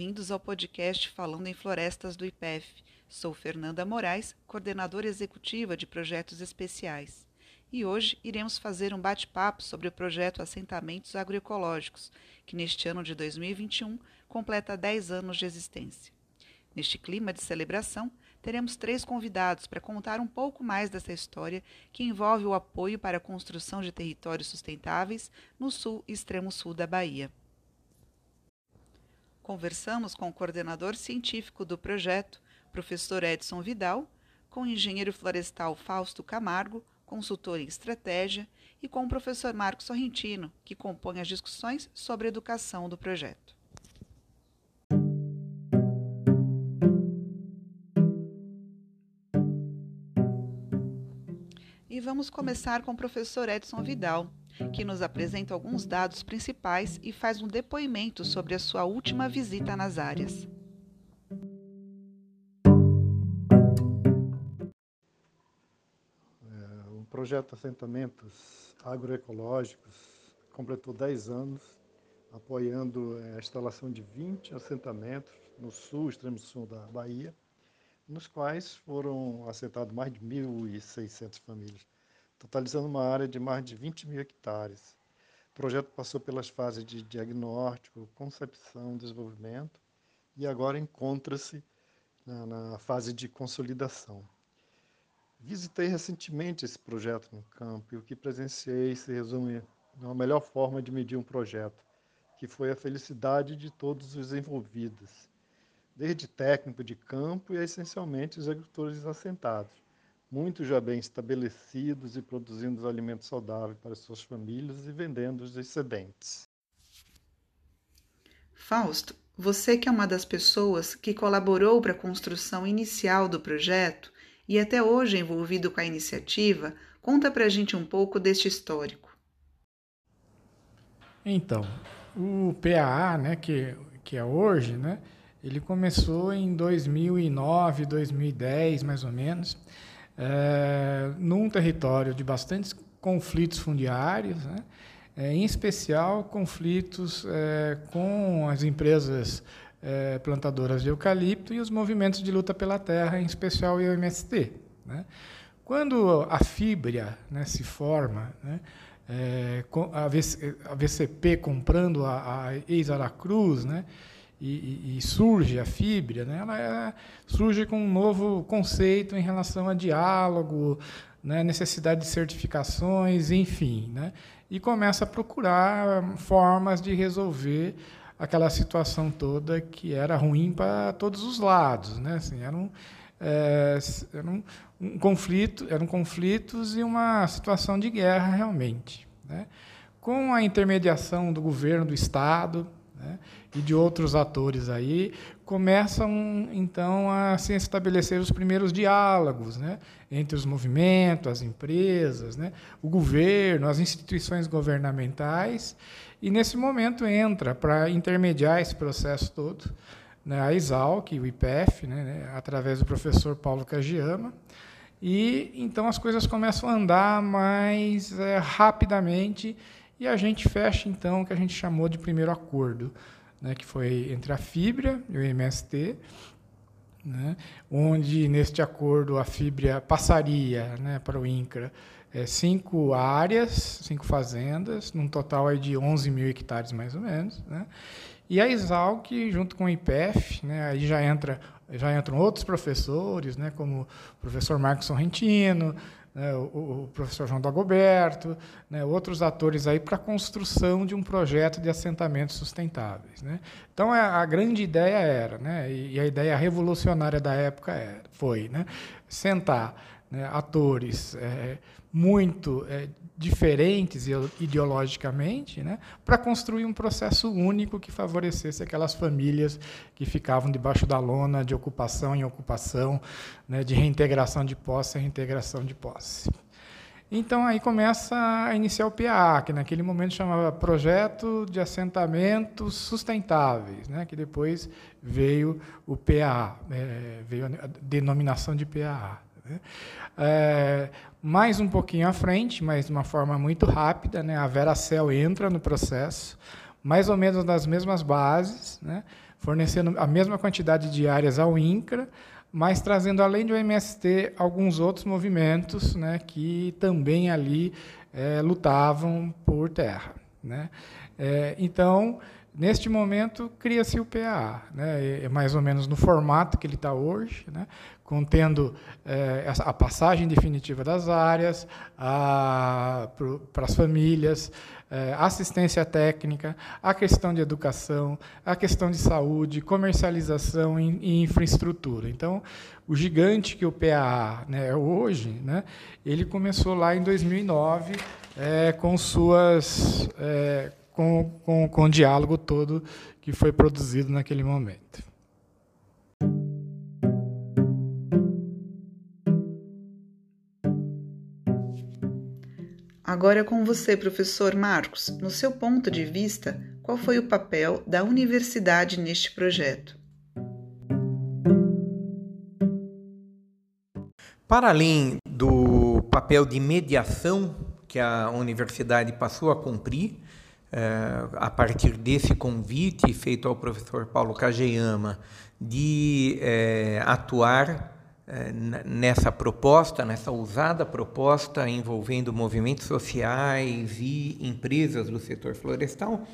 Bem-vindos ao podcast Falando em Florestas do IPEF. Sou Fernanda Moraes, coordenadora executiva de projetos especiais. E hoje iremos fazer um bate-papo sobre o projeto Assentamentos Agroecológicos, que neste ano de 2021 completa 10 anos de existência. Neste clima de celebração, teremos três convidados para contar um pouco mais dessa história que envolve o apoio para a construção de territórios sustentáveis no sul e extremo sul da Bahia. Conversamos com o coordenador científico do projeto, professor Edson Vidal, com o engenheiro florestal Fausto Camargo, consultor em estratégia, e com o professor Marcos Sorrentino, que compõe as discussões sobre educação do projeto. E vamos começar com o professor Edson Vidal, que nos apresenta alguns dados principais e faz um depoimento sobre a sua última visita nas áreas. É, o projeto Assentamentos Agroecológicos completou 10 anos, apoiando é, a instalação de 20 assentamentos no sul, extremo sul da Bahia, nos quais foram assentados mais de 1.600 famílias totalizando uma área de mais de 20 mil hectares. O projeto passou pelas fases de diagnóstico, concepção, desenvolvimento e agora encontra-se na, na, fase de consolidação. Visitei recentemente esse projeto no campo e o que presenciei se resume na melhor forma de medir um projeto, que foi a felicidade de todos os envolvidos, desde técnico de campo e essencialmente os agricultores assentados muitos já bem estabelecidos e produzindo alimentos saudáveis para suas famílias e vendendo os excedentes. Fausto, você que é uma das pessoas que colaborou para a construção inicial do projeto e até hoje é envolvido com a iniciativa, conta para a gente um pouco deste histórico. Então, o PAA, né, que, que é hoje, né, ele começou em 2009, 2010, mais ou menos, é, num território de bastantes conflitos fundiários, né? é, em especial conflitos é, com as empresas é, plantadoras de eucalipto e os movimentos de luta pela terra, em especial o MST. Né? Quando a fibra né, se forma, né, é, a, VCP comprando a, a ex-Aracruz, e, e, surge a fibra, né, ela é, surge com um novo conceito em relação a diálogo, né, necessidade de certificações, enfim, né, e começa a procurar formas de resolver aquela situação toda que era ruim para todos os lados, né, assim, era um, é, era um, um conflito, eram conflitos e uma situação de guerra realmente, né, com a intermediação do governo do estado né, e de outros atores aí, começam então a se estabelecer os primeiros diálogos né, entre os movimentos, as empresas, né, o governo, as instituições governamentais, e nesse momento entra para intermediar esse processo todo né, a ISALC, o IPF, né, através do professor Paulo Cagiama, e então as coisas começam a andar mais é, rapidamente e a gente fecha, então, o que a gente chamou de primeiro acordo, né, que foi entre a Fibra e o MST, né, onde, neste acordo, a Fibra passaria né, para o INCRA é, cinco áreas, cinco fazendas, num total aí de 11 mil hectares, mais ou menos. Né, e a Exalc, junto com o IPEF, né, aí já, entra, já entram outros professores, né, como o professor Marcos Sorrentino, né, o, o, professor João Dagoberto, né, outros atores aí para a construção de um projeto de assentamentos sustentáveis. Né? Então a, a, grande ideia era, né, e, a ideia revolucionária da época era, foi né, sentar né, atores é, muito é, diferentes ideologicamente, né, para construir um processo único que favorecesse aquelas famílias que ficavam debaixo da lona de ocupação em ocupação, né, de reintegração de posse em reintegração de posse. Então aí começa a iniciar o PA, que naquele momento chamava Projeto de Assentamentos Sustentáveis, né, que depois veio o PA, é, veio a denominação de PA. Né. É, mais um pouquinho à frente, mas de uma forma muito rápida, né, a Veracel entra no processo, mais ou menos nas mesmas bases, né, fornecendo a mesma quantidade de áreas ao INCRA, mas trazendo além do MST alguns outros movimentos né, que também ali é, lutavam por terra. Né. É, então, neste momento, cria-se o PAA, né, é mais ou menos no formato que ele está hoje, né, contendo é, a passagem definitiva das áreas para as famílias, é, assistência técnica, a questão de educação, a questão de saúde, comercialização e, e infraestrutura. Então, o gigante que o PAA né, é hoje, né, ele começou lá em 2009 é, com suas com, com, com o diálogo todo que foi produzido naquele momento. Agora é com você, professor Marcos. No seu ponto de vista, qual foi o papel da universidade neste projeto? Para além do papel de mediação que a universidade passou a cumprir, eh, a partir desse convite feito ao professor Paulo Kageyama de eh, atuar nessa proposta, nessa usada proposta envolvendo movimentos sociais e empresas do setor florestal,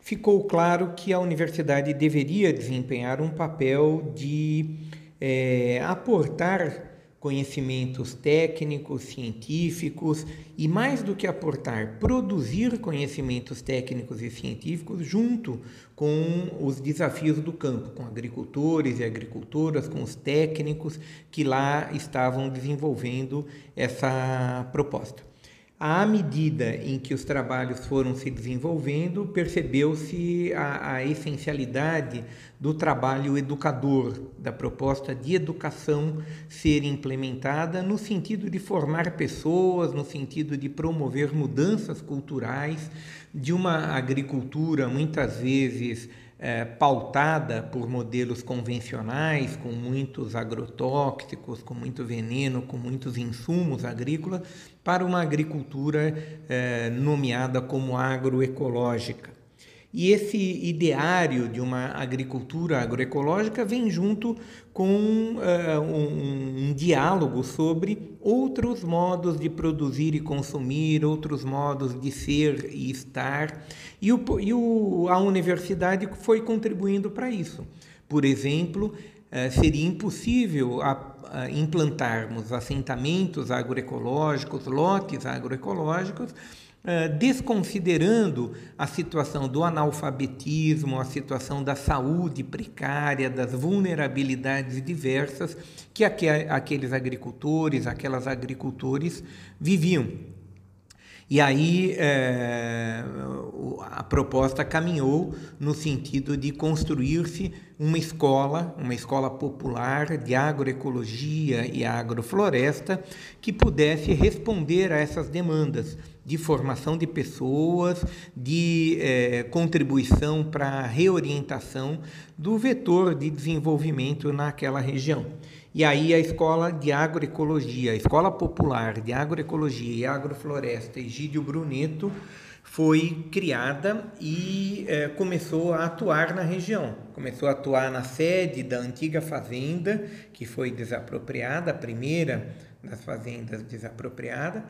ficou claro que a universidade deveria desempenhar um papel de é, aportar conhecimentos técnicos, científicos e, mais do que aportar, produzir conhecimentos técnicos e científicos junto com os desafios do campo, com agricultores e agricultoras, com os técnicos que lá estavam desenvolvendo essa proposta. À medida em que os trabalhos foram se desenvolvendo, percebeu-se a, a, essencialidade do trabalho educador, da proposta de educação ser implementada no sentido de formar pessoas, no sentido de promover mudanças culturais de uma agricultura muitas vezes é, pautada por modelos convencionais, com muitos agrotóxicos, com muito veneno, com muitos insumos agrícolas, para uma agricultura é, nomeada como agroecológica. E esse ideário de uma agricultura agroecológica vem junto com uh, um, um, diálogo sobre outros modos de produzir e consumir, outros modos de ser e estar. E, o, e o, a universidade foi contribuindo para isso. Por exemplo, uh, seria impossível a, a implantarmos assentamentos agroecológicos, lotes agroecológicos, desconsiderando a situação do analfabetismo, a situação da saúde precária, das vulnerabilidades diversas que aqueles agricultores, aquelas agricultores viviam. E aí é, a proposta caminhou no sentido de construir-se uma escola, uma escola popular de agroecologia e agrofloresta que pudesse responder a essas demandas de formação de pessoas, de é, contribuição para a reorientação do vetor de desenvolvimento naquela região. E aí a Escola de Agroecologia, a Escola Popular de Agroecologia e Agrofloresta Egídio Bruneto foi criada e é, começou a atuar na região. Começou a atuar na sede da antiga fazenda, que foi desapropriada, a primeira das fazendas desapropriada,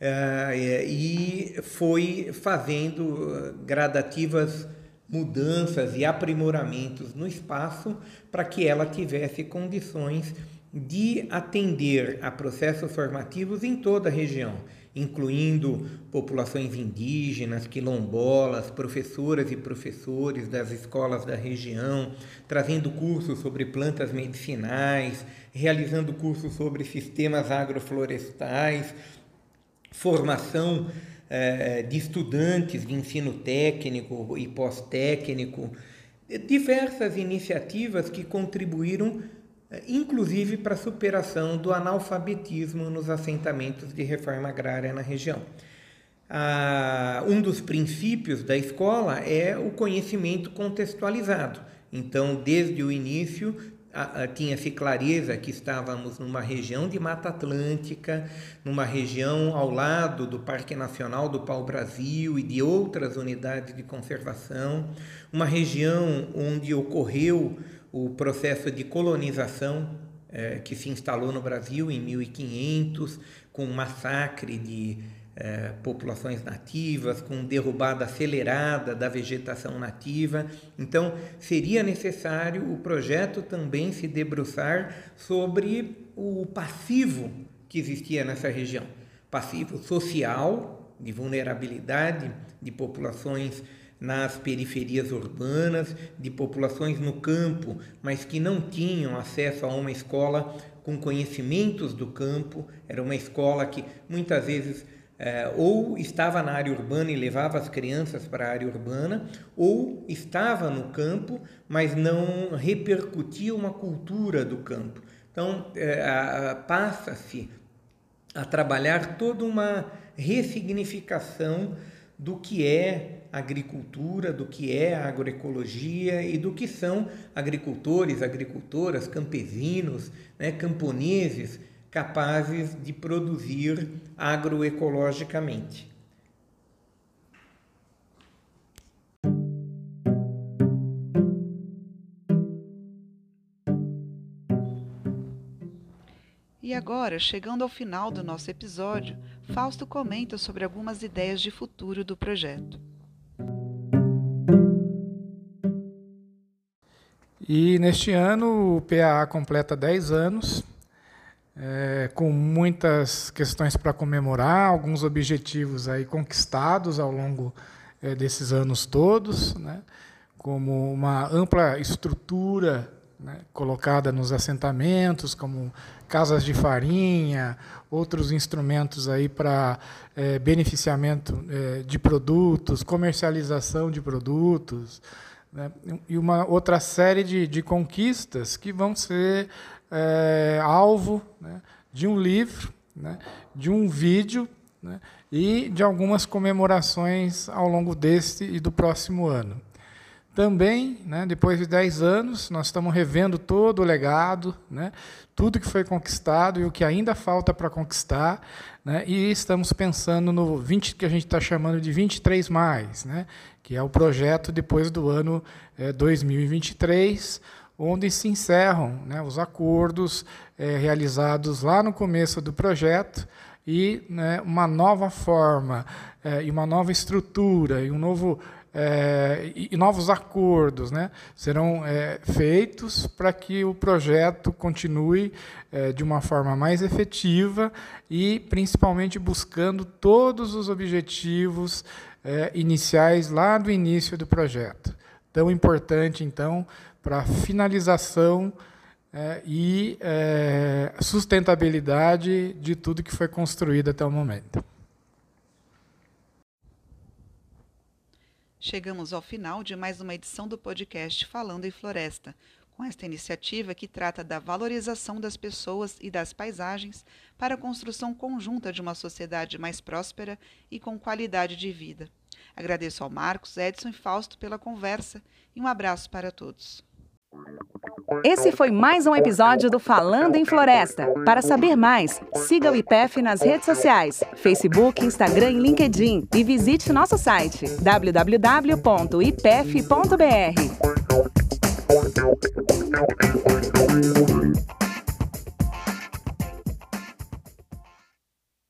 e foi fazendo gradativas mudanças e aprimoramentos no espaço para que ela tivesse condições de atender a processos formativos em toda a região, incluindo populações indígenas, quilombolas, professoras e professores das escolas da região, trazendo cursos sobre plantas medicinais, realizando cursos sobre sistemas agroflorestais, formação eh, de estudantes de ensino técnico e pós-técnico, diversas iniciativas que contribuíram, eh, inclusive, para a superação do analfabetismo nos assentamentos de reforma agrária na região. Ah, um dos princípios da escola é o conhecimento contextualizado. Então, desde o início, tinha-se clareza que estávamos numa região de Mata Atlântica, numa região ao lado do Parque Nacional do Pau-Brasil e de outras unidades de conservação, uma região onde ocorreu o processo de colonização é, que se instalou no Brasil em 1500, com um massacre de é, populações nativas, com derrubada acelerada da vegetação nativa. Então, seria necessário o projeto também se debruçar sobre o passivo que existia nessa região passivo social, de vulnerabilidade de populações nas periferias urbanas, de populações no campo, mas que não tinham acesso a uma escola com conhecimentos do campo. Era uma escola que muitas vezes é, ou estava na área urbana e levava as crianças para a área urbana, ou estava no campo, mas não repercutia uma cultura do campo. Então, é, passa-se a trabalhar toda uma ressignificação do que é agricultura, do que é agroecologia e do que são agricultores, agricultoras, campesinos, né, camponeses capazes de produzir agroecologicamente. E agora, chegando ao final do nosso episódio, Fausto comenta sobre algumas ideias de futuro do projeto. E neste ano o PAA completa 10 anos é, com muitas questões para comemorar, alguns objetivos aí conquistados ao longo é, desses anos todos, né, como uma ampla estrutura né, colocada nos assentamentos, como casas de farinha, outros instrumentos aí para é, beneficiamento é, de produtos, comercialização de produtos, né, e uma outra série de, de conquistas que vão ser é, alvo né, de um livro, né, de um vídeo né, e de algumas comemorações ao longo deste e do próximo ano. Também, né, depois de 10 anos, nós estamos revendo todo o legado, né, tudo que foi conquistado e o que ainda falta para conquistar, né, e estamos pensando no 20 que a gente está chamando de 23 mais, que é o projeto depois do ano é, 2023, onde se encerram né, os acordos é, realizados lá no começo do projeto e né, uma nova forma é, e uma nova estrutura e um novo é, e novos acordos né, serão feitos para que o projeto continue de uma forma mais efetiva e principalmente buscando todos os objetivos iniciais lá do início do projeto. Tão importante, então, para finalização é, e é, sustentabilidade de tudo que foi construído até o momento. Chegamos ao final de mais uma edição do podcast Falando em Floresta, com esta iniciativa que trata da valorização das pessoas e das paisagens para a construção conjunta de uma sociedade mais próspera e com qualidade de vida. Agradeço ao Marcos, Edson e Fausto pela conversa e um abraço para todos. Esse foi mais um episódio do Falando em Floresta. Para saber mais, siga o IPEF nas redes sociais, Facebook, Instagram e LinkedIn e visite nosso site www.ipef.br.